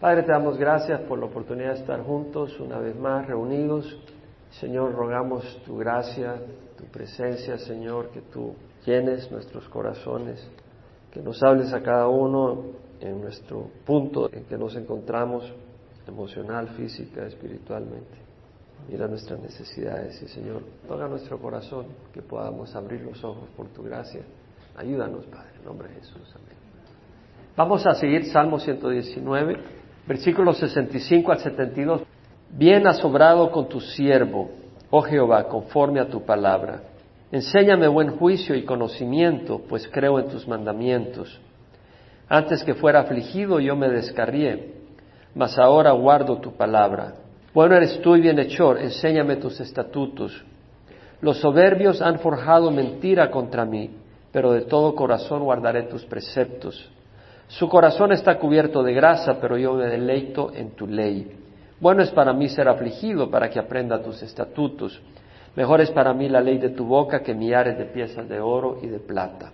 Padre, te damos gracias por la oportunidad de estar juntos una vez más, reunidos. Señor, rogamos tu gracia, tu presencia, Señor, que tú llenes nuestros corazones, que nos hables a cada uno en nuestro punto en que nos encontramos, emocional, física, espiritualmente. Mira nuestras necesidades y, Señor, toca nuestro corazón, que podamos abrir los ojos por tu gracia. Ayúdanos, Padre, en nombre de Jesús. Amén. Vamos a seguir Salmo 119 versículos 65 al 72. Bien has obrado con tu siervo, oh Jehová, conforme a tu palabra. Enséñame buen juicio y conocimiento, pues creo en tus mandamientos. Antes que fuera afligido yo me descarrié, mas ahora guardo tu palabra. Bueno eres tú y bienhechor, enséñame tus estatutos. Los soberbios han forjado mentira contra mí, pero de todo corazón guardaré tus preceptos. Su corazón está cubierto de grasa, pero yo me deleito en tu ley. Bueno es para mí ser afligido para que aprenda tus estatutos. Mejor es para mí la ley de tu boca que millares de piezas de oro y de plata.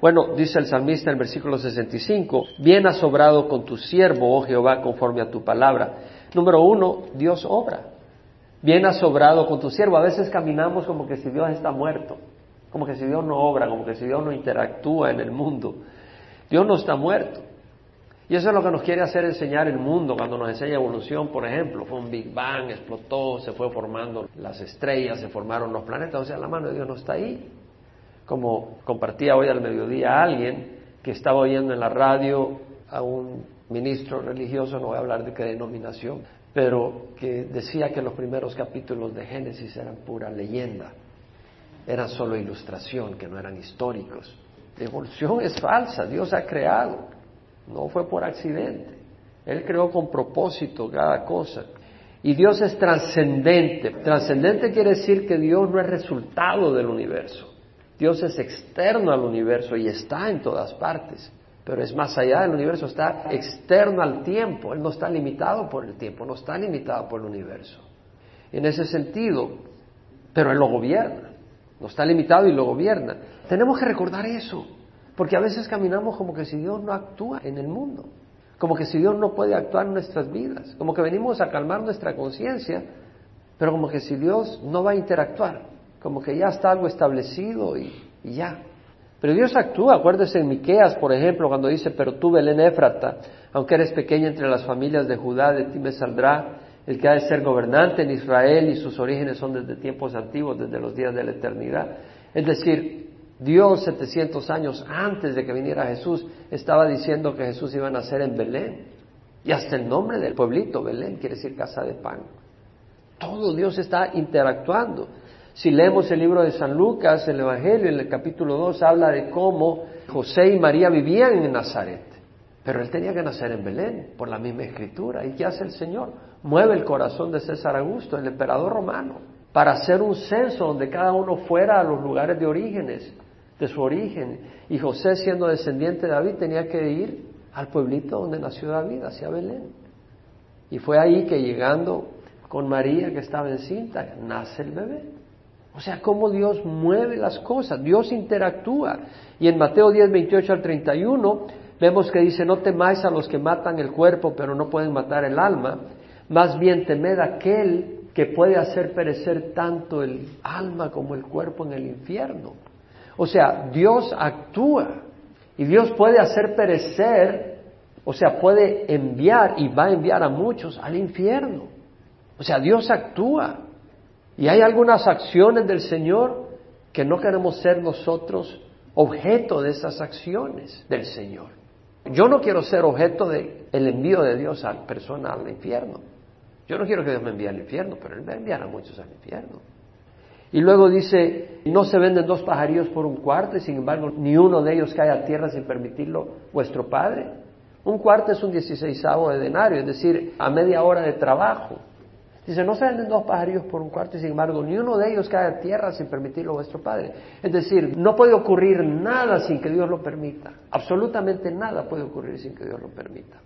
Bueno, dice el salmista en el versículo 65, bien has obrado con tu siervo, oh Jehová, conforme a tu palabra. Número uno, Dios obra. Bien has obrado con tu siervo. A veces caminamos como que si Dios está muerto, como que si Dios no obra, como que si Dios no interactúa en el mundo. Dios no está muerto. Y eso es lo que nos quiere hacer enseñar el mundo cuando nos enseña evolución, por ejemplo. Fue un Big Bang, explotó, se fue formando las estrellas, se formaron los planetas. O sea, la mano de Dios no está ahí. Como compartía hoy al mediodía alguien que estaba oyendo en la radio a un ministro religioso, no voy a hablar de qué denominación, pero que decía que los primeros capítulos de Génesis eran pura leyenda, eran solo ilustración, que no eran históricos. Evolución es falsa, Dios ha creado, no fue por accidente. Él creó con propósito cada cosa. Y Dios es trascendente. Trascendente quiere decir que Dios no es resultado del universo. Dios es externo al universo y está en todas partes. Pero es más allá del universo, está externo al tiempo. Él no está limitado por el tiempo, no está limitado por el universo. En ese sentido, pero Él lo gobierna. No está limitado y lo gobierna. Tenemos que recordar eso, porque a veces caminamos como que si Dios no actúa en el mundo, como que si Dios no puede actuar en nuestras vidas, como que venimos a calmar nuestra conciencia, pero como que si Dios no va a interactuar, como que ya está algo establecido y, ya. Pero Dios actúa, acuérdese en Miqueas, por ejemplo, cuando dice, pero tú, Belén Éfrata, aunque eres pequeña entre las familias de Judá, de ti me saldrá el que ha de ser gobernante en Israel y sus orígenes son desde tiempos antiguos, desde los días de la eternidad. Es decir, Dios 700 años antes de que viniera Jesús estaba diciendo que Jesús iba a nacer en Belén. Y hasta el nombre del pueblito, Belén, quiere decir casa de pan. Todo Dios está interactuando. Si leemos el libro de San Lucas, el Evangelio, en el capítulo 2 habla de cómo José y María vivían en Nazaret. Pero él tenía que nacer en Belén, por la misma escritura. ¿Y qué hace el Señor? Mueve el corazón de César Augusto, el emperador romano, para hacer un censo donde cada uno fuera a los lugares de orígenes de su origen. Y José, siendo descendiente de David, tenía que ir al pueblito donde nació David, hacia Belén. Y fue ahí que llegando con María, que estaba encinta, nace el bebé. O sea, cómo Dios mueve las cosas, Dios interactúa. Y en Mateo 10, 28 al 31, vemos que dice, no temáis a los que matan el cuerpo, pero no pueden matar el alma, más bien temed a aquel que puede hacer perecer tanto el alma como el cuerpo en el infierno. O sea, Dios actúa y Dios puede hacer perecer, o sea, puede enviar y va a enviar a muchos al infierno. O sea, Dios actúa. Y hay algunas acciones del Señor que no queremos ser nosotros objeto de esas acciones del Señor. Yo no quiero ser objeto del envío de Dios a persona al infierno. Yo no quiero que Dios me envíe al infierno, pero Él va a enviar a muchos al infierno. Y luego dice, no se venden dos pajarillos por un cuarto y sin embargo ni uno de ellos cae a tierra sin permitirlo vuestro Padre. Un cuarto es un dieciséisavo de denario, es decir, a media hora de trabajo. Dice, no se venden dos pajarillos por un cuarto y sin embargo ni uno de ellos cae a tierra sin permitirlo vuestro Padre. Es decir, no puede ocurrir nada sin que Dios lo permita. Absolutamente nada puede ocurrir sin que Dios lo permita.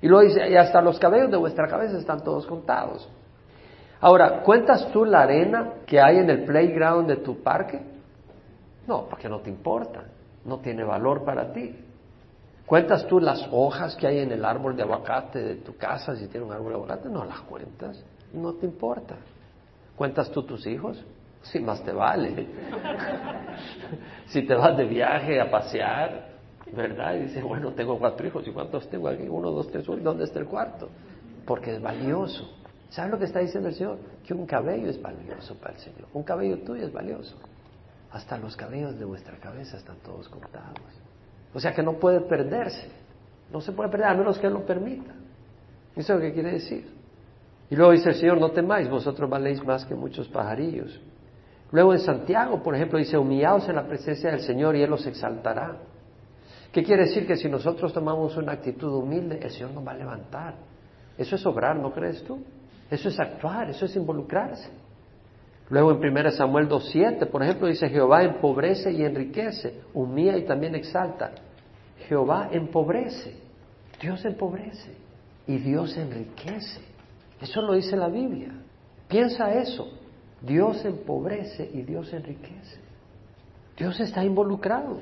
Y luego dice, y hasta los cabellos de vuestra cabeza están todos contados. Ahora, ¿cuentas tú la arena que hay en el playground de tu parque? No, porque no te importa, no tiene valor para ti. ¿Cuentas tú las hojas que hay en el árbol de aguacate de tu casa si tiene un árbol de aguacate? No las cuentas, no te importa. ¿Cuentas tú tus hijos? Si más te vale. si te vas de viaje a pasear, ¿verdad? Y dices, bueno, tengo cuatro hijos, ¿y cuántos tengo aquí? Uno, dos, tres, ¿dónde está el cuarto? Porque es valioso. ¿Sabes lo que está diciendo el Señor? Que un cabello es valioso para el Señor. Un cabello tuyo es valioso. Hasta los cabellos de vuestra cabeza están todos contados. O sea que no puede perderse. No se puede perder a menos que Él lo permita. Eso es lo que quiere decir. Y luego dice el Señor, no temáis, vosotros valéis más que muchos pajarillos. Luego en Santiago, por ejemplo, dice, humillaos en la presencia del Señor y Él los exaltará. ¿Qué quiere decir? Que si nosotros tomamos una actitud humilde, el Señor nos va a levantar. Eso es obrar, ¿no crees tú? Eso es actuar, eso es involucrarse. Luego en 1 Samuel 2.7, por ejemplo, dice, Jehová empobrece y enriquece, humilla y también exalta. Jehová empobrece, Dios empobrece y Dios enriquece. Eso lo dice la Biblia. Piensa eso. Dios empobrece y Dios enriquece. Dios está involucrado.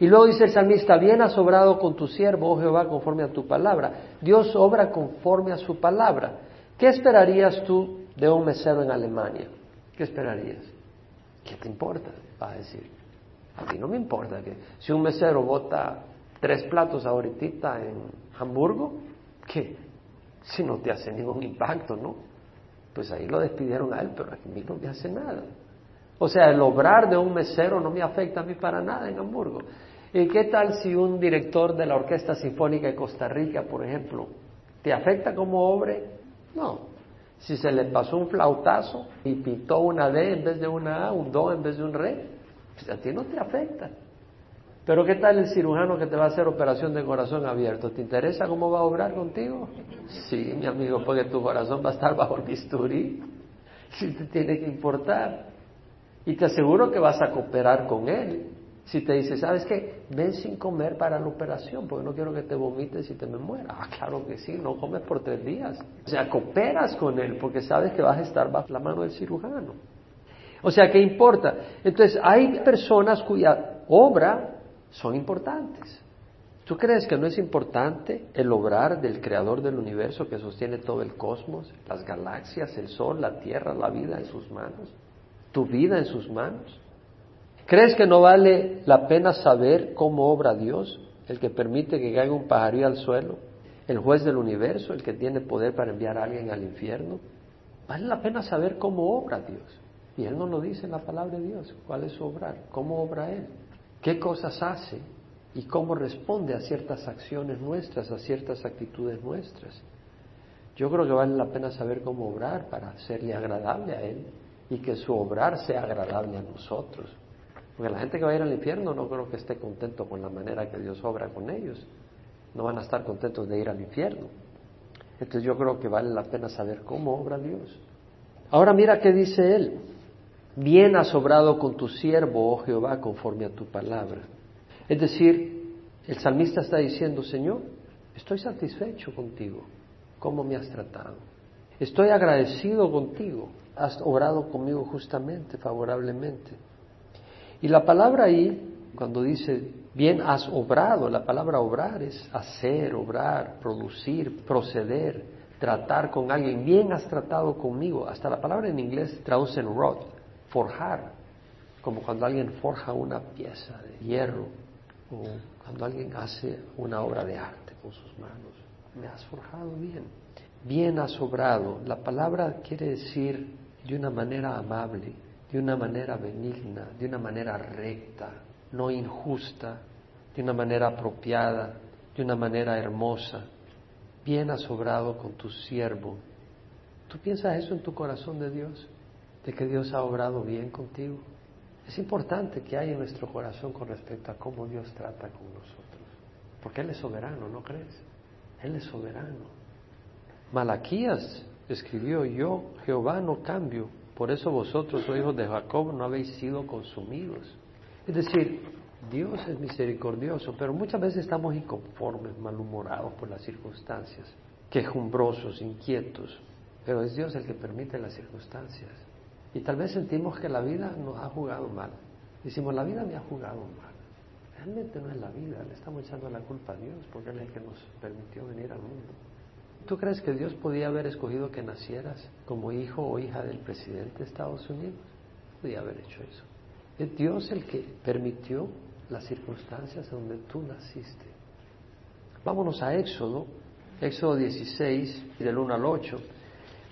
Y luego dice el salmista, bien has obrado con tu siervo, oh Jehová, conforme a tu palabra. Dios obra conforme a su palabra. ¿Qué esperarías tú de un mesero en Alemania? ¿Qué esperarías? ¿Qué te importa? Va a decir. A mí no me importa que si un mesero bota tres platos ahorita en Hamburgo, ¿qué? Si no te hace ningún impacto, ¿no? Pues ahí lo despidieron a él, pero a mí no me hace nada. O sea, el obrar de un mesero no me afecta a mí para nada en Hamburgo. ¿Y qué tal si un director de la Orquesta Sinfónica de Costa Rica, por ejemplo, te afecta como obre? No, si se le pasó un flautazo y pitó una D en vez de una A, un Do en vez de un Re, pues a ti no te afecta. Pero ¿qué tal el cirujano que te va a hacer operación de corazón abierto? ¿Te interesa cómo va a obrar contigo? Sí, mi amigo, porque tu corazón va a estar bajo el bisturí. Si te tiene que importar. Y te aseguro que vas a cooperar con él. Si te dice, ¿sabes qué? Ven sin comer para la operación, porque no quiero que te vomites y te me muera. Ah, claro que sí, no comes por tres días. O sea, cooperas con él porque sabes que vas a estar bajo la mano del cirujano. O sea, ¿qué importa? Entonces, hay personas cuya obra son importantes. ¿Tú crees que no es importante el obrar del creador del universo que sostiene todo el cosmos, las galaxias, el sol, la tierra, la vida en sus manos? ¿Tu vida en sus manos? ¿Crees que no vale la pena saber cómo obra Dios, el que permite que caiga un pajarillo al suelo, el juez del universo, el que tiene poder para enviar a alguien al infierno? Vale la pena saber cómo obra Dios. Y Él nos lo dice en la palabra de Dios. ¿Cuál es su obrar? ¿Cómo obra Él? ¿Qué cosas hace? ¿Y cómo responde a ciertas acciones nuestras, a ciertas actitudes nuestras? Yo creo que vale la pena saber cómo obrar para serle agradable a Él y que su obrar sea agradable a nosotros. Porque la gente que va a ir al infierno no creo que esté contento con la manera que Dios obra con ellos. No van a estar contentos de ir al infierno. Entonces yo creo que vale la pena saber cómo obra Dios. Ahora mira qué dice él. Bien has obrado con tu siervo, oh Jehová, conforme a tu palabra. Es decir, el salmista está diciendo, Señor, estoy satisfecho contigo, cómo me has tratado. Estoy agradecido contigo, has obrado conmigo justamente, favorablemente. Y la palabra ahí, cuando dice, bien has obrado, la palabra obrar es hacer, obrar, producir, proceder, tratar con alguien, bien has tratado conmigo. Hasta la palabra en inglés traduce en rod, forjar, como cuando alguien forja una pieza de hierro o cuando alguien hace una obra de arte con sus manos. Me has forjado bien, bien has obrado. La palabra quiere decir de una manera amable, de una manera benigna, de una manera recta, no injusta, de una manera apropiada, de una manera hermosa. Bien has obrado con tu siervo. ¿Tú piensas eso en tu corazón de Dios? ¿De que Dios ha obrado bien contigo? Es importante que haya en nuestro corazón con respecto a cómo Dios trata con nosotros. Porque Él es soberano, ¿no crees? Él es soberano. Malaquías escribió, yo Jehová no cambio, por eso vosotros, oh hijos de Jacob, no habéis sido consumidos. Es decir, Dios es misericordioso, pero muchas veces estamos inconformes, malhumorados por las circunstancias, quejumbrosos, inquietos. Pero es Dios el que permite las circunstancias. Y tal vez sentimos que la vida nos ha jugado mal. Decimos, la vida me ha jugado mal. realmente no es la vida, le estamos echando la culpa a Dios porque Él es el que nos permitió venir al mundo. ¿Tú crees que Dios podía haber escogido que nacieras como hijo o hija del presidente de Estados Unidos? Podía haber hecho eso. Es Dios el que permitió las circunstancias donde tú naciste. Vámonos a Éxodo, Éxodo 16, del 1 al 8.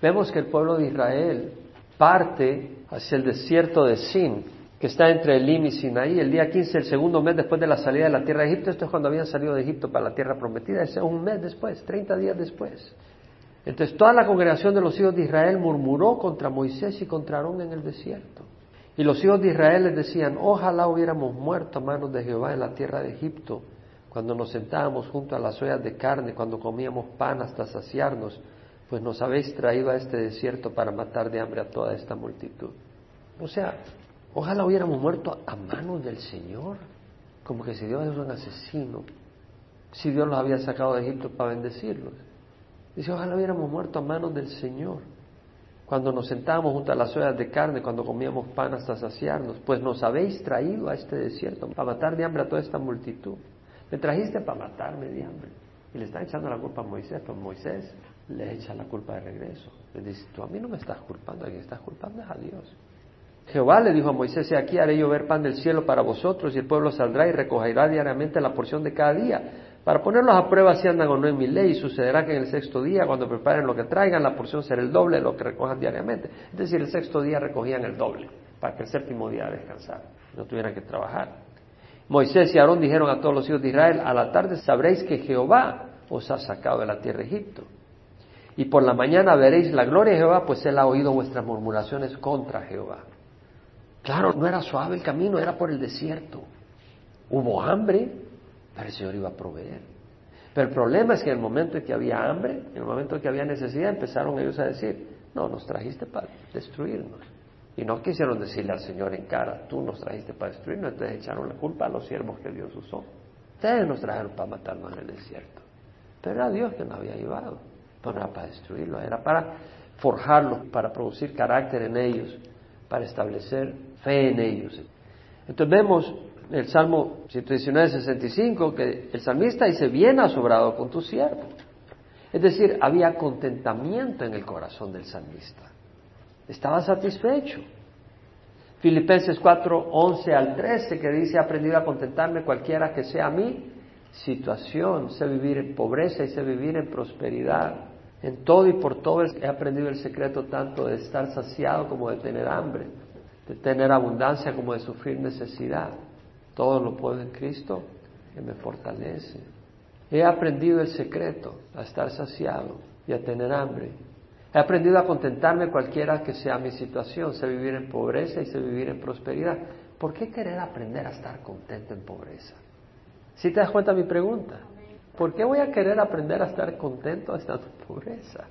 Vemos que el pueblo de Israel parte hacia el desierto de Sin, que está entre Elim y Sinaí, el día 15, el segundo mes después de la salida de la tierra de Egipto. Esto es cuando habían salido de Egipto para la tierra prometida, es un mes después, 30 días después. Entonces toda la congregación de los hijos de Israel murmuró contra Moisés y contra Aarón en el desierto. Y los hijos de Israel les decían, ojalá hubiéramos muerto a manos de Jehová en la tierra de Egipto, cuando nos sentábamos junto a las ollas de carne, cuando comíamos pan hasta saciarnos, pues nos habéis traído a este desierto para matar de hambre a toda esta multitud. O sea, ojalá hubiéramos muerto a manos del Señor, como que si Dios es un asesino, si Dios los había sacado de Egipto para bendecirlos. Dice, ojalá hubiéramos muerto a manos del Señor cuando nos sentábamos junto a las ollas de carne, cuando comíamos pan hasta saciarnos, pues nos habéis traído a este desierto para matar de hambre a toda esta multitud. Me trajiste para matarme de hambre. Y le está echando la culpa a Moisés, pero Moisés le echa la culpa de regreso. Le dice, tú a mí no me estás culpando, a quien estás culpando es a Dios. Jehová le dijo a Moisés, aquí haré llover pan del cielo para vosotros y el pueblo saldrá y recogerá diariamente la porción de cada día para ponerlos a prueba si andan o no en mi ley, sucederá que en el sexto día, cuando preparen lo que traigan, la porción será el doble de lo que recojan diariamente. Es decir, el sexto día recogían el doble, para que el séptimo día descansara, no tuvieran que trabajar. Moisés y Aarón dijeron a todos los hijos de Israel, a la tarde sabréis que Jehová os ha sacado de la tierra de Egipto. Y por la mañana veréis la gloria de Jehová, pues él ha oído vuestras murmuraciones contra Jehová. Claro, no era suave el camino, era por el desierto. Hubo hambre, pero el Señor iba a proveer. Pero el problema es que en el momento en que había hambre, en el momento en que había necesidad, empezaron ellos a decir, no, nos trajiste para destruirnos. Y no quisieron decirle al Señor en cara, tú nos trajiste para destruirnos, entonces echaron la culpa a los siervos que Dios usó. Ustedes nos trajeron para matarnos en el desierto. Pero era Dios que nos había llevado. No era para destruirlos, era para forjarlos, para producir carácter en ellos, para establecer fe en ellos. Entonces vemos el Salmo 119, 65, que el salmista dice, bien ha sobrado con tu siervo. Es decir, había contentamiento en el corazón del salmista. Estaba satisfecho. Filipenses 4, 11 al 13, que dice, he aprendido a contentarme cualquiera que sea mi situación, sé vivir en pobreza y sé vivir en prosperidad. En todo y por todo he aprendido el secreto tanto de estar saciado como de tener hambre, de tener abundancia como de sufrir necesidad. Todo lo puedo en Cristo que me fortalece. He aprendido el secreto a estar saciado y a tener hambre. He aprendido a contentarme cualquiera que sea mi situación. Sé vivir en pobreza y sé vivir en prosperidad. ¿Por qué querer aprender a estar contento en pobreza? Si te das cuenta mi pregunta, ¿por qué voy a querer aprender a estar contento estando en pobreza?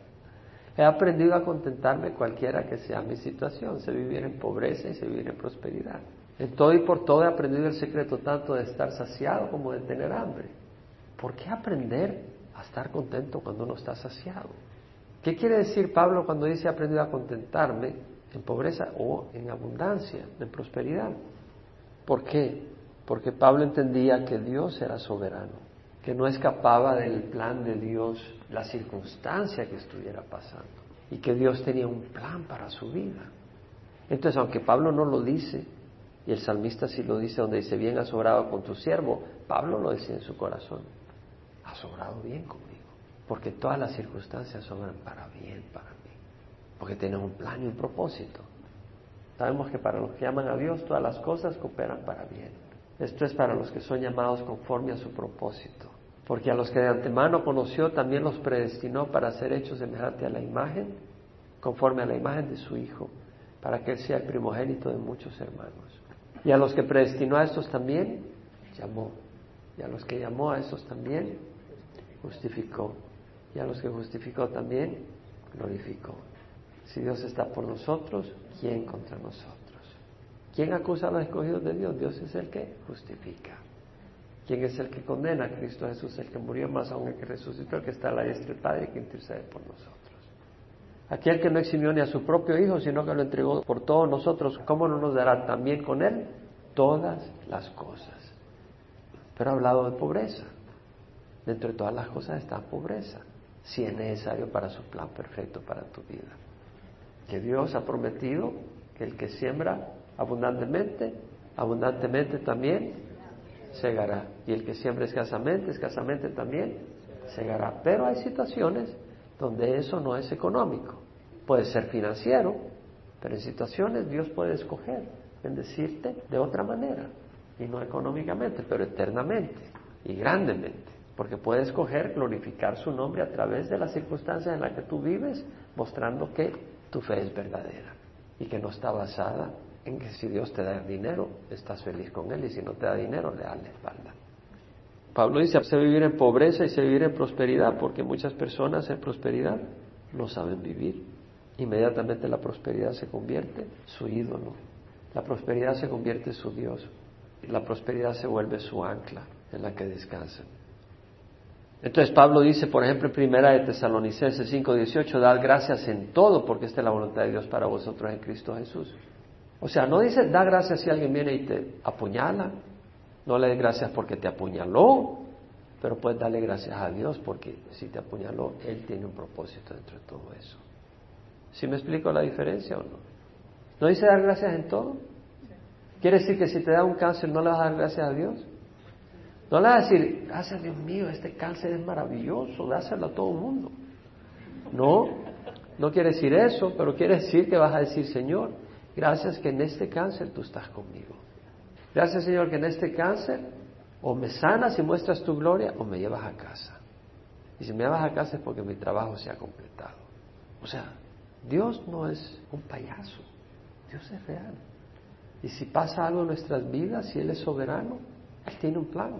He aprendido a contentarme cualquiera que sea mi situación. Sé vivir en pobreza y sé vivir en prosperidad. En todo y por todo he aprendido el secreto tanto de estar saciado como de tener hambre. ¿Por qué aprender a estar contento cuando uno está saciado? ¿Qué quiere decir Pablo cuando dice he aprendido a contentarme en pobreza o en abundancia, en prosperidad? ¿Por qué? Porque Pablo entendía que Dios era soberano, que no escapaba del plan de Dios la circunstancia que estuviera pasando y que Dios tenía un plan para su vida. Entonces, aunque Pablo no lo dice, y el salmista sí lo dice donde dice, bien ha sobrado con tu siervo. Pablo lo decía en su corazón, ha sobrado bien conmigo, porque todas las circunstancias sobran para bien para mí, porque tienen un plan y un propósito. Sabemos que para los que aman a Dios todas las cosas cooperan para bien. Esto es para los que son llamados conforme a su propósito. Porque a los que de antemano conoció también los predestinó para ser hechos semejante a la imagen, conforme a la imagen de su Hijo, para que Él sea el primogénito de muchos hermanos. Y a los que predestinó a estos también, llamó. Y a los que llamó a estos también, justificó. Y a los que justificó también, glorificó. Si Dios está por nosotros, ¿quién contra nosotros? ¿Quién acusa a los escogidos de Dios? Dios es el que justifica. ¿Quién es el que condena? Cristo Jesús, el que murió, más aún el que resucitó, el que está a la diestra del Padre y que intercede por nosotros. Aquel que no eximió ni a su propio Hijo, sino que lo entregó por todos nosotros, ¿cómo no nos dará también con Él todas las cosas? Pero ha hablado de pobreza. Dentro de todas las cosas está pobreza, si es necesario para su plan perfecto para tu vida. Que Dios ha prometido que el que siembra abundantemente, abundantemente también segará. Y el que siembra escasamente, escasamente también segará. Pero hay situaciones donde eso no es económico. Puede ser financiero, pero en situaciones Dios puede escoger bendecirte de otra manera. Y no económicamente, pero eternamente y grandemente. Porque puede escoger glorificar su nombre a través de las circunstancias en las que tú vives, mostrando que tu fe es verdadera y que no está basada en que si Dios te da dinero, estás feliz con Él y si no te da dinero, le das la espalda. Pablo dice, se vivir en pobreza y se vivir en prosperidad, porque muchas personas en prosperidad no saben vivir. Inmediatamente la prosperidad se convierte su ídolo, la prosperidad se convierte en su Dios, la prosperidad se vuelve su ancla en la que descansan. Entonces Pablo dice, por ejemplo, en primera de Tesalonicenses 5:18, dad gracias en todo, porque esta es la voluntad de Dios para vosotros en Cristo Jesús. O sea, no dice, da gracias si alguien viene y te apuñala, no le des gracias porque te apuñaló, pero puedes darle gracias a Dios porque si te apuñaló, Él tiene un propósito dentro de todo eso. ¿Sí me explico la diferencia o no? ¿No dice dar gracias en todo? ¿Quiere decir que si te da un cáncer no le vas a dar gracias a Dios? No le vas a decir, gracias Dios mío, este cáncer es maravilloso, dáselo a todo el mundo. No, no quiere decir eso, pero quiere decir que vas a decir, Señor, gracias que en este cáncer tú estás conmigo. Gracias Señor que en este cáncer o me sanas y muestras tu gloria o me llevas a casa. Y si me llevas a casa es porque mi trabajo se ha completado. O sea, Dios no es un payaso, Dios es real. Y si pasa algo en nuestras vidas, si Él es soberano, Él tiene un plan.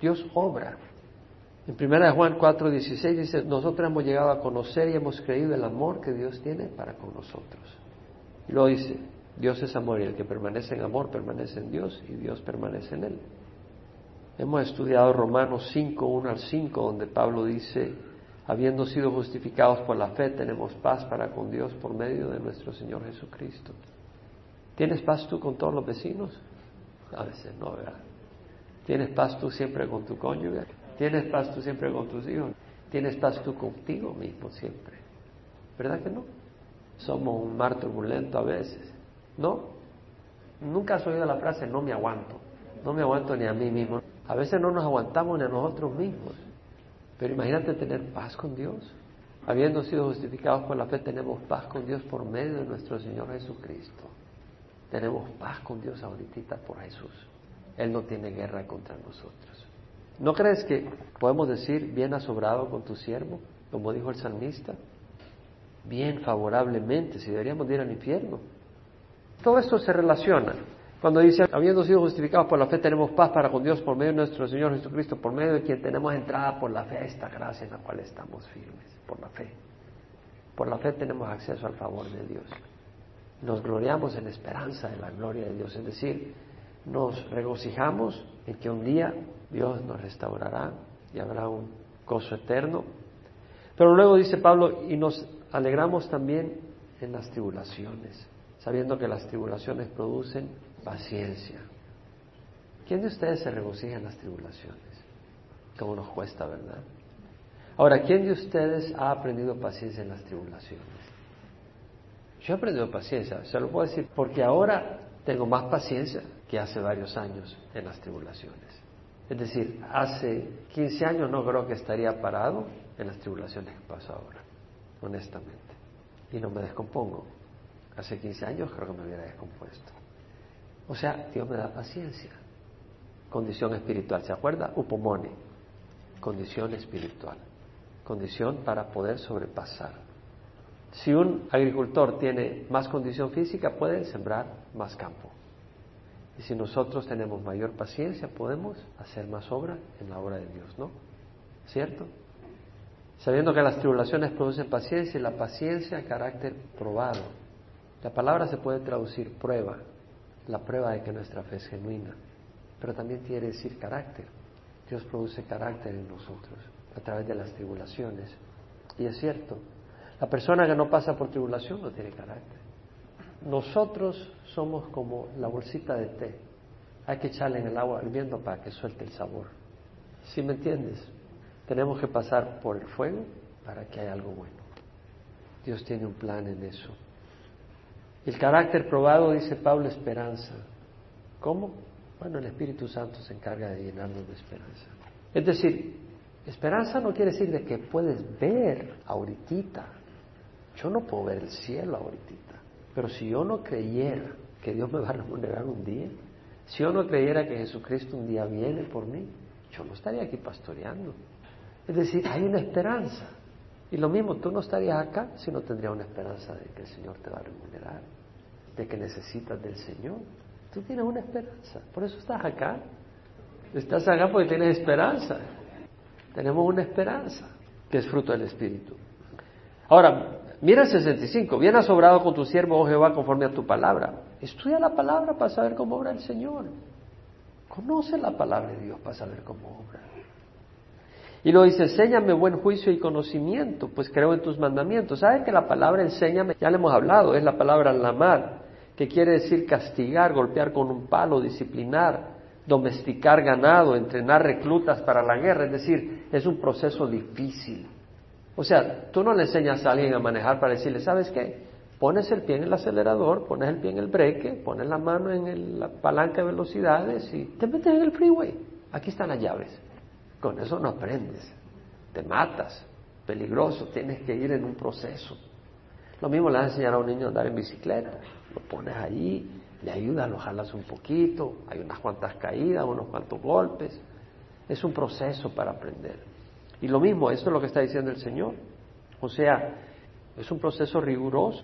Dios obra. En 1 Juan 4:16 dice, nosotros hemos llegado a conocer y hemos creído el amor que Dios tiene para con nosotros. Y luego dice, Dios es amor y el que permanece en amor permanece en Dios y Dios permanece en él. Hemos estudiado Romanos 5, 1 al 5, donde Pablo dice, habiendo sido justificados por la fe, tenemos paz para con Dios por medio de nuestro Señor Jesucristo. ¿Tienes paz tú con todos los vecinos? A veces no, ¿verdad? ¿Tienes paz tú siempre con tu cónyuge? ¿Tienes paz tú siempre con tus hijos? ¿Tienes paz tú contigo mismo siempre? ¿Verdad que no? Somos un mar turbulento a veces. ¿No? Nunca has oído la frase no me aguanto. No me aguanto ni a mí mismo. A veces no nos aguantamos ni a nosotros mismos. Pero imagínate tener paz con Dios. Habiendo sido justificados por la fe, tenemos paz con Dios por medio de nuestro Señor Jesucristo. Tenemos paz con Dios ahorita por Jesús. Él no tiene guerra contra nosotros. ¿No crees que podemos decir bien asobrado con tu siervo, como dijo el salmista? Bien favorablemente, si deberíamos ir al infierno. Todo esto se relaciona. Cuando dice, habiendo sido justificados por la fe, tenemos paz para con Dios por medio de nuestro Señor Jesucristo, por medio de quien tenemos entrada por la fe a esta gracia en la cual estamos firmes, por la fe. Por la fe tenemos acceso al favor de Dios. Nos gloriamos en esperanza de la gloria de Dios, es decir, nos regocijamos en que un día Dios nos restaurará y habrá un gozo eterno. Pero luego dice Pablo, y nos alegramos también en las tribulaciones sabiendo que las tribulaciones producen paciencia. ¿Quién de ustedes se regocija en las tribulaciones? Como nos cuesta, ¿verdad? Ahora, ¿quién de ustedes ha aprendido paciencia en las tribulaciones? Yo he aprendido paciencia, se lo puedo decir, porque ahora tengo más paciencia que hace varios años en las tribulaciones. Es decir, hace 15 años no creo que estaría parado en las tribulaciones que paso ahora, honestamente. Y no me descompongo. Hace 15 años creo que me hubiera descompuesto. O sea, Dios me da paciencia. Condición espiritual, ¿se acuerda? Upomone. Condición espiritual. Condición para poder sobrepasar. Si un agricultor tiene más condición física, puede sembrar más campo. Y si nosotros tenemos mayor paciencia, podemos hacer más obra en la obra de Dios, ¿no? ¿Cierto? Sabiendo que las tribulaciones producen paciencia y la paciencia carácter probado. La palabra se puede traducir prueba, la prueba de que nuestra fe es genuina, pero también quiere decir carácter. Dios produce carácter en nosotros a través de las tribulaciones. Y es cierto, la persona que no pasa por tribulación no tiene carácter. Nosotros somos como la bolsita de té. hay que echarle en el agua hirviendo para que suelte el sabor. ¿Sí me entiendes? Tenemos que pasar por el fuego para que haya algo bueno. Dios tiene un plan en eso. El carácter probado, dice Pablo, esperanza. ¿Cómo? Bueno, el Espíritu Santo se encarga de llenarnos de esperanza. Es decir, esperanza no quiere decir de que puedes ver ahorita. Yo no puedo ver el cielo ahorita. Pero si yo no creyera que Dios me va a remunerar un día, si yo no creyera que Jesucristo un día viene por mí, yo no estaría aquí pastoreando. Es decir, hay una esperanza. Y lo mismo, tú no estarías acá si no tendrías una esperanza de que el Señor te va a remunerar, de que necesitas del Señor. Tú tienes una esperanza, por eso estás acá. Estás acá porque tienes esperanza. Tenemos una esperanza que es fruto del Espíritu. Ahora, mira el 65. Bien has sobrado con tu siervo, oh Jehová, conforme a tu palabra. Estudia la palabra para saber cómo obra el Señor. Conoce la palabra de Dios para saber cómo obra. Y luego dice, enséñame buen juicio y conocimiento, pues creo en tus mandamientos. ¿Sabe que la palabra enséñame? Ya le hemos hablado, es la palabra lamar, que quiere decir castigar, golpear con un palo, disciplinar, domesticar ganado, entrenar reclutas para la guerra. Es decir, es un proceso difícil. O sea, tú no le enseñas a alguien a manejar para decirle, ¿sabes qué? Pones el pie en el acelerador, pones el pie en el breque, pones la mano en la palanca de velocidades y te metes en el freeway. Aquí están las llaves. Con eso no aprendes, te matas, peligroso, tienes que ir en un proceso. Lo mismo le vas a enseñar a un niño a andar en bicicleta, lo pones ahí, le ayudas, lo jalas un poquito, hay unas cuantas caídas, unos cuantos golpes. Es un proceso para aprender. Y lo mismo, esto es lo que está diciendo el Señor. O sea, es un proceso riguroso.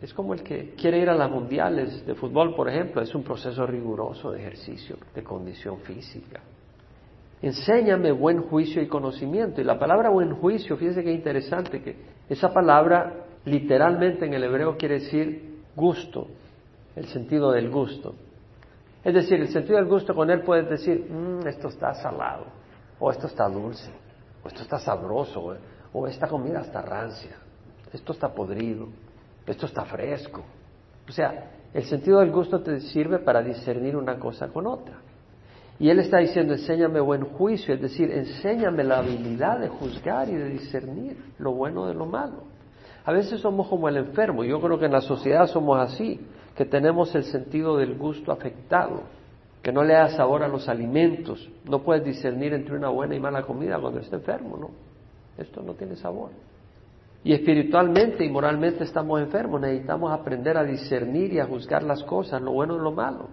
Es como el que quiere ir a las mundiales de fútbol, por ejemplo, es un proceso riguroso de ejercicio, de condición física. Enséñame buen juicio y conocimiento. Y la palabra buen juicio, fíjese qué interesante, que esa palabra literalmente en el hebreo quiere decir gusto, el sentido del gusto. Es decir, el sentido del gusto con él puedes decir, mm, esto está salado, o esto está dulce, o esto está sabroso, o esta comida está rancia, esto está podrido, esto está fresco. O sea, el sentido del gusto te sirve para discernir una cosa con otra. Y él está diciendo, enséñame buen juicio, es decir, enséñame la habilidad de juzgar y de discernir lo bueno de lo malo. A veces somos como el enfermo, yo creo que en la sociedad somos así, que tenemos el sentido del gusto afectado, que no le da sabor a los alimentos, no puedes discernir entre una buena y mala comida cuando está enfermo, ¿no? Esto no tiene sabor. Y espiritualmente y moralmente estamos enfermos, necesitamos aprender a discernir y a juzgar las cosas, lo bueno y lo malo.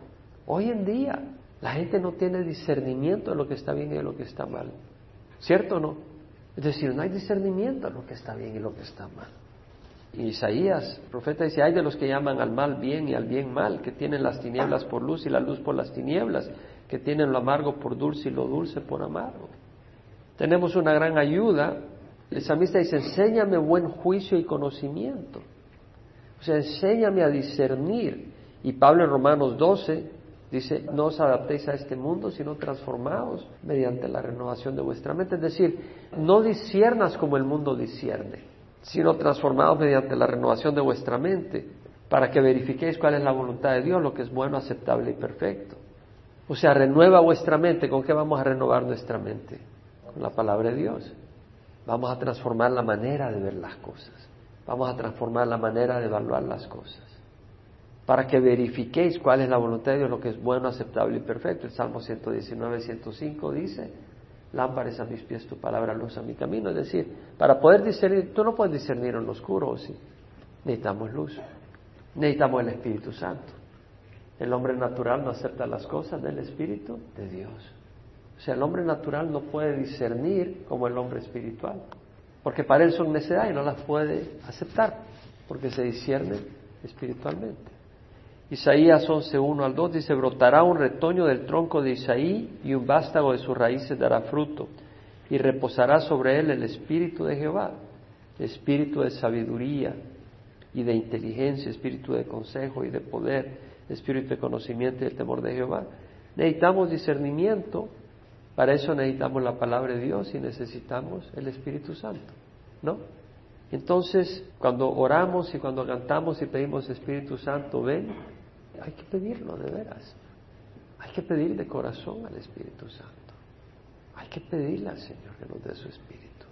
Hoy en día la gente no tiene discernimiento de lo que está bien y de lo que está mal. ¿Cierto o no? Es decir, no hay discernimiento de lo que está bien y lo que está mal. Isaías, el profeta dice, hay de los que llaman al mal bien y al bien mal, que tienen las tinieblas por luz y la luz por las tinieblas, que tienen lo amargo por dulce y lo dulce por amargo. Tenemos una gran ayuda. El samista dice, enséñame buen juicio y conocimiento. O sea, enséñame a discernir. Y Pablo en Romanos 12 Dice, no os adaptéis a este mundo, sino transformaos mediante la renovación de vuestra mente. Es decir, no disiernas como el mundo discierne, sino transformaos mediante la renovación de vuestra mente, para que verifiquéis cuál es la voluntad de Dios, lo que es bueno, aceptable y perfecto. O sea, renueva vuestra mente. ¿Con qué vamos a renovar nuestra mente? Con la palabra de Dios. Vamos a transformar la manera de ver las cosas. Vamos a transformar la manera de evaluar las cosas para que verifiquéis cuál es la voluntad de Dios, lo que es bueno, aceptable y perfecto. El Salmo 119, 105 dice, lámparas a mis pies, tu palabra luz a mi camino. Es decir, para poder discernir, tú no puedes discernir en lo oscuro, ¿o sí? Necesitamos luz, necesitamos el Espíritu Santo. El hombre natural no acepta las cosas del Espíritu de Dios. O sea, el hombre natural no puede discernir como el hombre espiritual, porque para él son necedad y no las puede aceptar, porque se discierne espiritualmente. Isaías 11, 1 al 2 dice, brotará un retoño del tronco de Isaí y un vástago de sus raíces dará fruto y reposará sobre él el espíritu de Jehová, espíritu de sabiduría y de inteligencia, espíritu de consejo y de poder, espíritu de conocimiento y de temor de Jehová. Necesitamos discernimiento, para eso necesitamos la palabra de Dios y necesitamos el Espíritu Santo, ¿no? Entonces, cuando oramos y cuando cantamos y pedimos Espíritu Santo, ven, hay que pedirlo de veras. Hay que pedir de corazón al Espíritu Santo. Hay que pedirle al Señor que nos dé su Espíritu.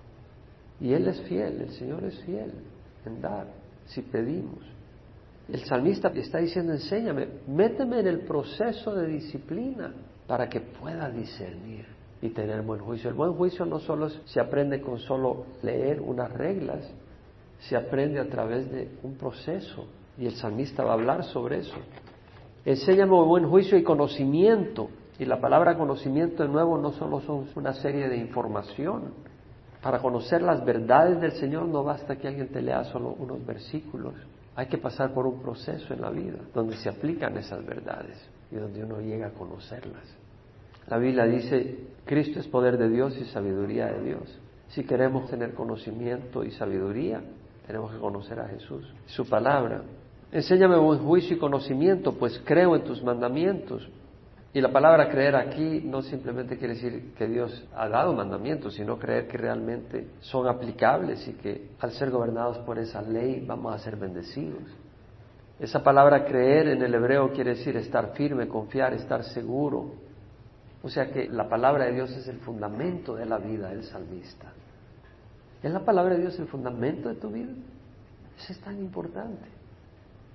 Y Él es fiel, el Señor es fiel en dar, si pedimos. El salmista está diciendo, enséñame, méteme en el proceso de disciplina para que pueda discernir y tener buen juicio. El buen juicio no solo se aprende con solo leer unas reglas, se aprende a través de un proceso. Y el salmista va a hablar sobre eso. Enséñame buen juicio y conocimiento. Y la palabra conocimiento de nuevo no solo son una serie de información. Para conocer las verdades del Señor no basta que alguien te lea solo unos versículos. Hay que pasar por un proceso en la vida donde se aplican esas verdades y donde uno llega a conocerlas. La Biblia dice, Cristo es poder de Dios y sabiduría de Dios. Si queremos tener conocimiento y sabiduría, tenemos que conocer a Jesús, su palabra. Enséñame buen juicio y conocimiento, pues creo en tus mandamientos. Y la palabra creer aquí no simplemente quiere decir que Dios ha dado mandamientos, sino creer que realmente son aplicables y que al ser gobernados por esa ley vamos a ser bendecidos. Esa palabra creer en el hebreo quiere decir estar firme, confiar, estar seguro. O sea que la palabra de Dios es el fundamento de la vida del salmista. ¿Es la palabra de Dios el fundamento de tu vida? Eso es tan importante.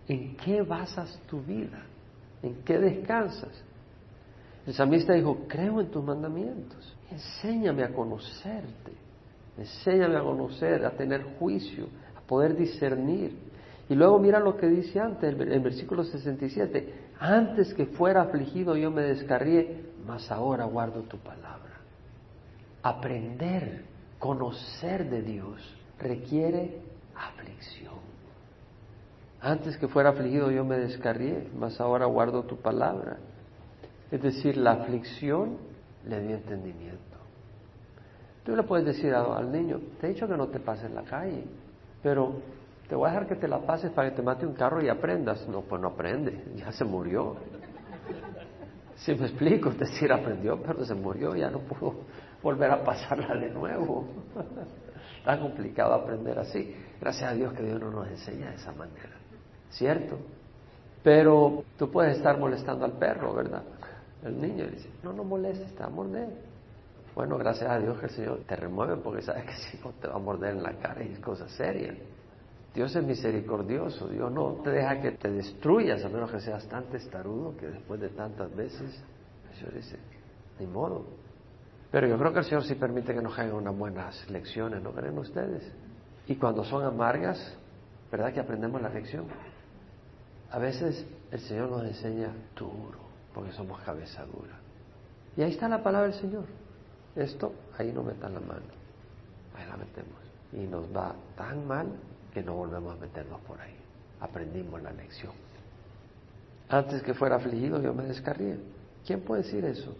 ¿En qué basas tu vida? ¿En qué descansas? El salmista dijo, creo en tus mandamientos, enséñame a conocerte, enséñame a conocer, a tener juicio, a poder discernir. Y luego mira lo que dice antes, en versículo 67, antes que fuera afligido yo me descarrié, mas ahora guardo tu palabra. Aprender, conocer de Dios requiere aflicción. Antes que fuera afligido yo me descarrié, mas ahora guardo tu palabra. Es decir, la aflicción le dio entendimiento. Tú le puedes decir al niño, te he dicho que no te pases en la calle, pero te voy a dejar que te la pases para que te mate un carro y aprendas. No, pues no aprende, ya se murió. Si me explico, es decir, aprendió, pero se murió, ya no pudo volver a pasarla de nuevo. Está complicado aprender así. Gracias a Dios que Dios no nos enseña de esa manera. ¿Cierto? Pero tú puedes estar molestando al perro, ¿verdad? El niño dice, no, no molestes, te va a morder. Bueno, gracias a Dios que el Señor te remueve porque sabes que si no te va a morder en la cara y es cosa seria. Dios es misericordioso, Dios no te deja que te destruyas a menos que seas tan testarudo que después de tantas veces el Señor dice, ni modo. Pero yo creo que el Señor sí permite que nos caigan unas buenas lecciones, ¿no creen ustedes? Y cuando son amargas, ¿verdad que aprendemos la lección? A veces el Señor nos enseña duro porque somos cabeza dura. Y ahí está la palabra del Señor. Esto, ahí no metan la mano. Ahí la metemos. Y nos va tan mal que no volvemos a meternos por ahí. Aprendimos la lección. Antes que fuera afligido, yo me descarrié. ¿Quién puede decir eso?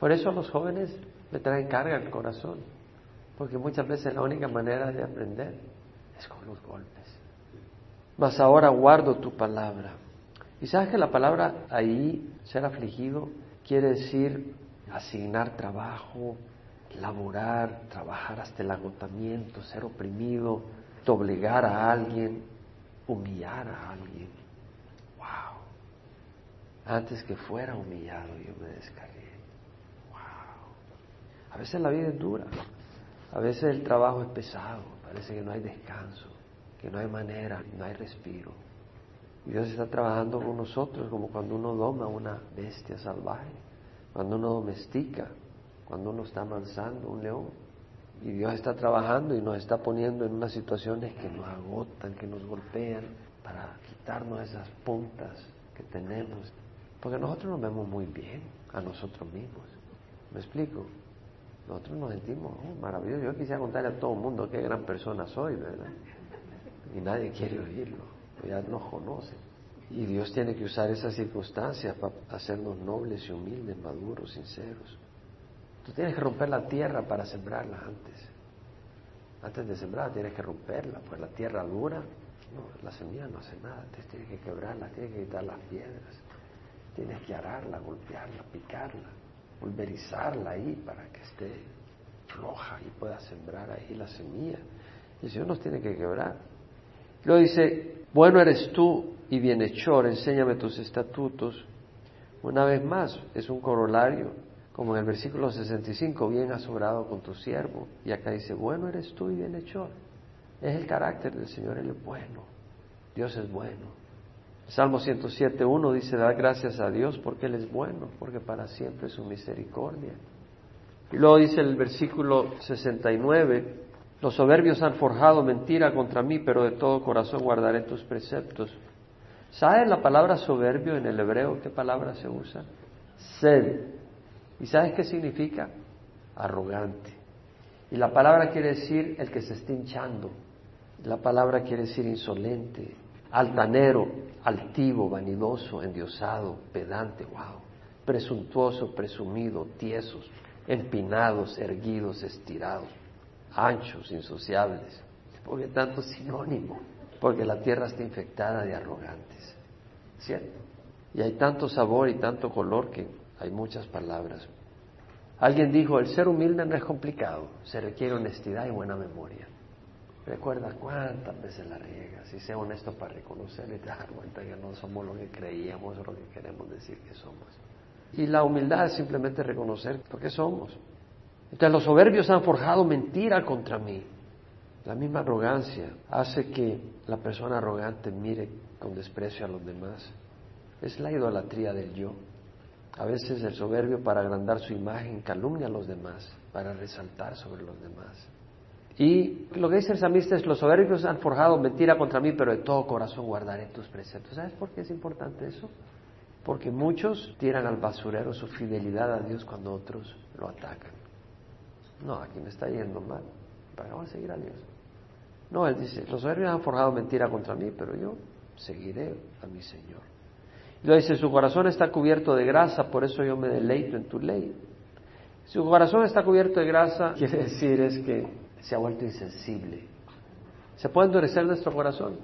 Por eso los jóvenes me traen carga el corazón. Porque muchas veces la única manera de aprender es con los golpes. Mas ahora guardo tu palabra y sabes que la palabra ahí, ser afligido, quiere decir asignar trabajo, laborar, trabajar hasta el agotamiento, ser oprimido, doblegar a alguien, humillar a alguien. ¡Wow! Antes que fuera humillado yo me descargué. ¡Wow! A veces la vida es dura, a veces el trabajo es pesado, parece que no hay descanso, que no hay manera, no hay respiro. Dios está trabajando con nosotros como cuando uno doma una bestia salvaje, cuando uno domestica, cuando uno está avanzando un león. Y Dios está trabajando y nos está poniendo en unas situaciones que nos agotan, que nos golpean, para quitarnos esas puntas que tenemos. Porque nosotros nos vemos muy bien a nosotros mismos. ¿Me explico? Nosotros nos sentimos oh, maravillosos. Yo quisiera contarle a todo el mundo qué gran persona soy, ¿verdad? Y nadie quiere oírlo ya nos conocen. Y Dios tiene que usar esas circunstancias para hacernos nobles y humildes, maduros, sinceros. Tú tienes que romper la tierra para sembrarla antes. Antes de sembrar tienes que romperla, pues la tierra dura, no, la semilla no hace nada, entonces tienes que quebrarla, tienes que quitar las piedras, tienes que ararla, golpearla, picarla, pulverizarla ahí para que esté floja y pueda sembrar ahí la semilla. Y el Señor nos tiene que quebrar. Luego dice, bueno eres tú y bienhechor, enséñame tus estatutos. Una vez más, es un corolario, como en el versículo 65, bien has obrado con tu siervo. Y acá dice, bueno eres tú y bienhechor. Es el carácter del Señor, Él es bueno. Dios es bueno. Salmo 107.1 dice, da gracias a Dios porque Él es bueno, porque para siempre es su misericordia. Y luego dice el versículo 69, los soberbios han forjado mentira contra mí, pero de todo corazón guardaré tus preceptos. ¿Sabes la palabra soberbio en el hebreo? ¿Qué palabra se usa? Sed. ¿Y sabes qué significa? Arrogante. Y la palabra quiere decir el que se está hinchando. La palabra quiere decir insolente, altanero, altivo, vanidoso, endiosado, pedante, wow. Presuntuoso, presumido, tiesos, empinados, erguidos, estirados, anchos, insociables. Porque tanto sinónimo, porque la tierra está infectada de arrogantes, ¿cierto? Y hay tanto sabor y tanto color que hay muchas palabras. Alguien dijo, el ser humilde no es complicado, se requiere honestidad y buena memoria. Recuerda cuántas veces la riegas y sé honesto para reconocer y te das cuenta que no somos lo que creíamos o lo que queremos decir que somos. Y la humildad es simplemente reconocer lo que somos. Entonces los soberbios han forjado mentira contra mí. La misma arrogancia hace que la persona arrogante mire con desprecio a los demás. Es la idolatría del yo. A veces el soberbio para agrandar su imagen calumnia a los demás, para resaltar sobre los demás. Y lo que dice el samista es, los soberbios han forjado mentira contra mí, pero de todo corazón guardaré tus preceptos. ¿Sabes por qué es importante eso? Porque muchos tiran al basurero su fidelidad a Dios cuando otros lo atacan. No, aquí me está yendo mal. Vamos a seguir a Dios. No, él dice, los soberbios han forjado mentira contra mí, pero yo seguiré a mi Señor. Y dice, su corazón está cubierto de grasa, por eso yo me deleito en tu ley. Su corazón está cubierto de grasa, quiere decir es que se ha vuelto insensible. ¿Se puede endurecer nuestro corazón?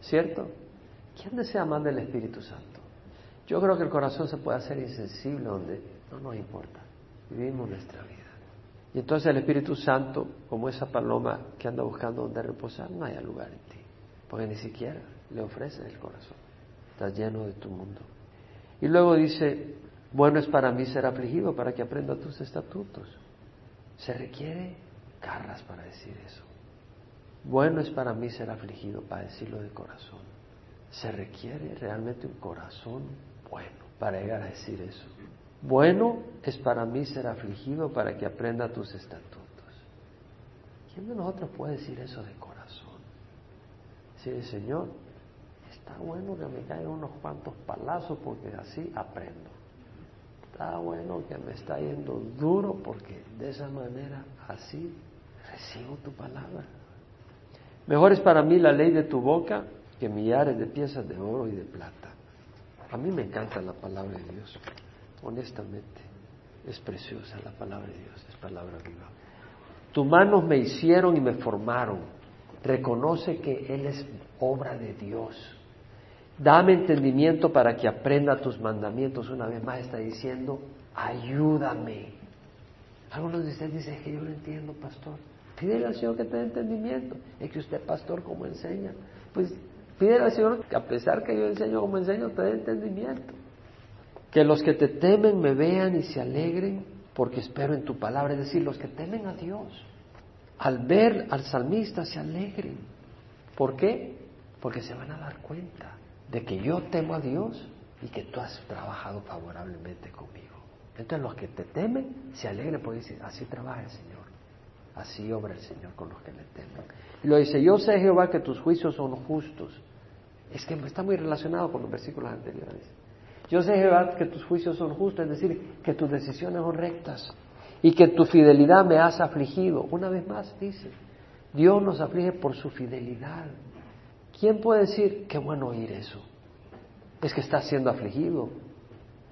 ¿Cierto? ¿Quién desea más del Espíritu Santo? Yo creo que el corazón se puede hacer insensible donde no nos importa. Vivimos nuestra vida. Y entonces el Espíritu Santo, como esa paloma que anda buscando donde reposar, no haya lugar en ti. Porque ni siquiera le ofrece el corazón. Estás lleno de tu mundo. Y luego dice, bueno es para mí ser afligido para que aprenda tus estatutos. Se requiere garras para decir eso. Bueno es para mí ser afligido para decirlo de corazón. Se requiere realmente un corazón bueno para llegar a decir eso. Bueno es para mí ser afligido para que aprenda tus estatutos. ¿Quién de nosotros puede decir eso de corazón? Decir, Señor, está bueno que me caigan unos cuantos palazos porque así aprendo. Está bueno que me está yendo duro porque de esa manera así recibo tu palabra. Mejor es para mí la ley de tu boca que millares de piezas de oro y de plata. A mí me encanta la palabra de Dios honestamente. Es preciosa la palabra de Dios, es palabra viva. Tus manos me hicieron y me formaron. Reconoce que Él es obra de Dios. Dame entendimiento para que aprenda tus mandamientos. Una vez más está diciendo, ayúdame. Algunos de ustedes dicen que yo no entiendo, pastor. Pídele al Señor que te dé entendimiento. Es que usted, pastor, como enseña. Pues pídele al Señor que a pesar que yo enseño como enseño, te dé entendimiento. Que los que te temen me vean y se alegren porque espero en tu palabra. Es decir, los que temen a Dios, al ver al salmista se alegren. ¿Por qué? Porque se van a dar cuenta de que yo temo a Dios y que tú has trabajado favorablemente conmigo. Entonces los que te temen se alegren porque dicen, así trabaja el Señor, así obra el Señor con los que le temen. Y lo dice, yo sé Jehová que tus juicios son justos. Es que está muy relacionado con los versículos anteriores. Yo sé, Jehová, que tus juicios son justos, es decir, que tus decisiones son rectas y que tu fidelidad me has afligido. Una vez más dice, Dios nos aflige por su fidelidad. ¿Quién puede decir, qué bueno oír eso? Es que está siendo afligido.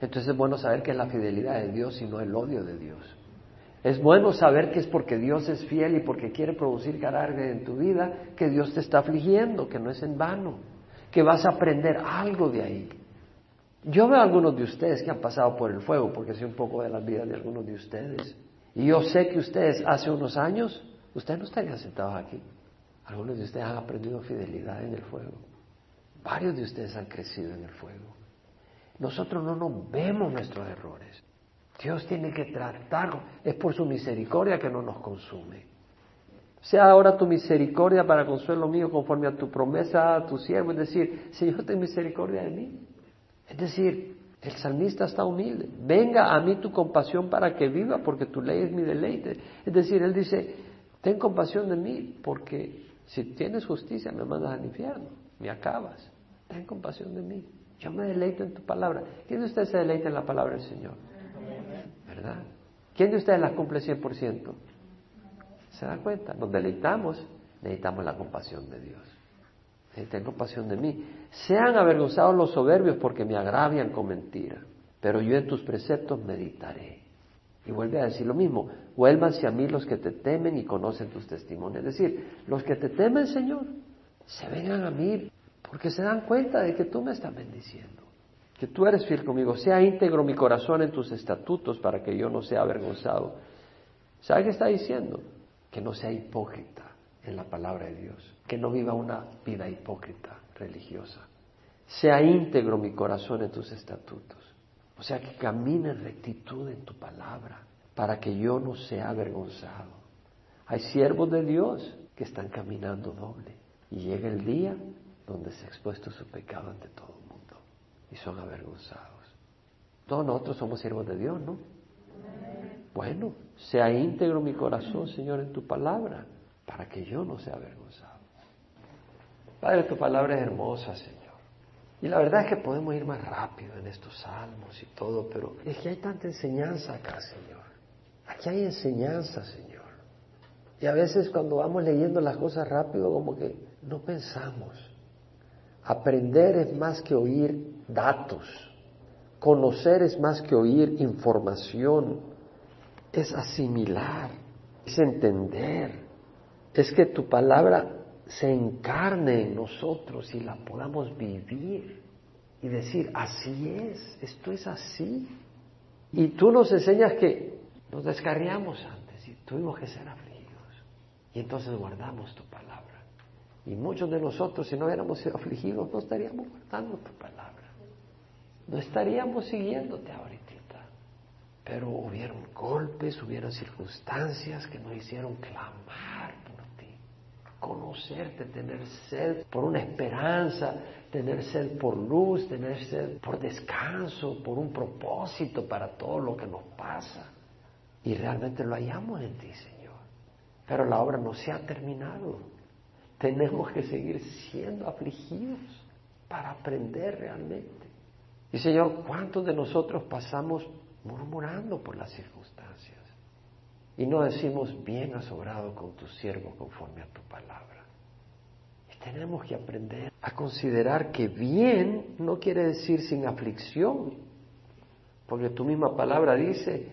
Entonces es bueno saber que es la fidelidad de Dios y no el odio de Dios. Es bueno saber que es porque Dios es fiel y porque quiere producir carácter en tu vida que Dios te está afligiendo, que no es en vano, que vas a aprender algo de ahí. Yo veo a algunos de ustedes que han pasado por el fuego, porque sé un poco de la vida de algunos de ustedes. Y yo sé que ustedes hace unos años, ustedes no estarían sentados aquí. Algunos de ustedes han aprendido fidelidad en el fuego. Varios de ustedes han crecido en el fuego. nosotros no nos vemos nuestros errores. Dios tiene que tratar, es por su misericordia que no nos consume. Sea ahora tu misericordia para consuelo mío conforme a tu promesa a tu siervo, es decir, Señor, ten misericordia de mí. Es decir, el salmista está humilde. Venga a mí tu compasión para que viva, porque tu ley es mi deleite. Es decir, él dice, ten compasión de mí, porque si tienes justicia me mandas al infierno, me acabas. Ten compasión de mí. Yo me deleito en tu palabra. ¿Quién de ustedes se deleita en la palabra del Señor? ¿Verdad? ¿Quién de ustedes la cumple 100%? ¿Se da cuenta? Nos deleitamos, necesitamos la compasión de Dios. Ten compasión de mí. Sean avergonzados los soberbios porque me agravian con mentira, pero yo en tus preceptos meditaré. Y vuelve a decir lo mismo, vuélvanse a mí los que te temen y conocen tus testimonios. Es decir, los que te temen, Señor, se vengan a mí porque se dan cuenta de que tú me estás bendiciendo, que tú eres fiel conmigo. Sea íntegro mi corazón en tus estatutos para que yo no sea avergonzado. ¿Sabe qué está diciendo? Que no sea hipócrita en la palabra de Dios, que no viva una vida hipócrita religiosa. Sea íntegro mi corazón en tus estatutos. O sea, que camine en rectitud en tu palabra para que yo no sea avergonzado. Hay siervos de Dios que están caminando doble y llega el día donde se ha expuesto su pecado ante todo el mundo y son avergonzados. Todos nosotros somos siervos de Dios, ¿no? Bueno, sea íntegro mi corazón, Señor, en tu palabra para que yo no sea avergonzado. Padre, tu palabra es hermosa, Señor. Y la verdad es que podemos ir más rápido en estos salmos y todo, pero es que hay tanta enseñanza acá, Señor. Aquí hay enseñanza, Señor. Y a veces cuando vamos leyendo las cosas rápido, como que no pensamos. Aprender es más que oír datos. Conocer es más que oír información. Es asimilar, es entender es que tu palabra se encarne en nosotros y la podamos vivir y decir, así es, esto es así. Y tú nos enseñas que nos descarriamos antes y tuvimos que ser afligidos. Y entonces guardamos tu palabra. Y muchos de nosotros, si no hubiéramos sido afligidos, no estaríamos guardando tu palabra. No estaríamos siguiéndote ahorita. Pero hubieron golpes, hubieron circunstancias que nos hicieron clamar conocerte, tener sed por una esperanza, tener sed por luz, tener sed por descanso, por un propósito para todo lo que nos pasa. Y realmente lo hallamos en ti, Señor. Pero la obra no se ha terminado. Tenemos que seguir siendo afligidos para aprender realmente. Y Señor, ¿cuántos de nosotros pasamos murmurando por las circunstancias? Y no decimos, bien has obrado con tu siervo conforme a tu palabra. Y tenemos que aprender a considerar que bien no quiere decir sin aflicción, porque tu misma palabra dice,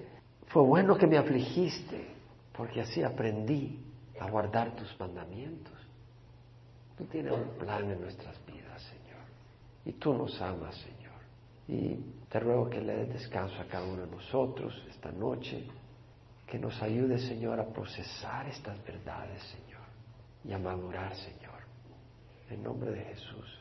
fue bueno que me afligiste, porque así aprendí a guardar tus mandamientos. Tú tienes un plan en nuestras vidas, Señor, y tú nos amas, Señor. Y te ruego que le des descanso a cada uno de nosotros esta noche que nos ayude, Señor, a procesar estas verdades, Señor, y a madurar, Señor. En nombre de Jesús.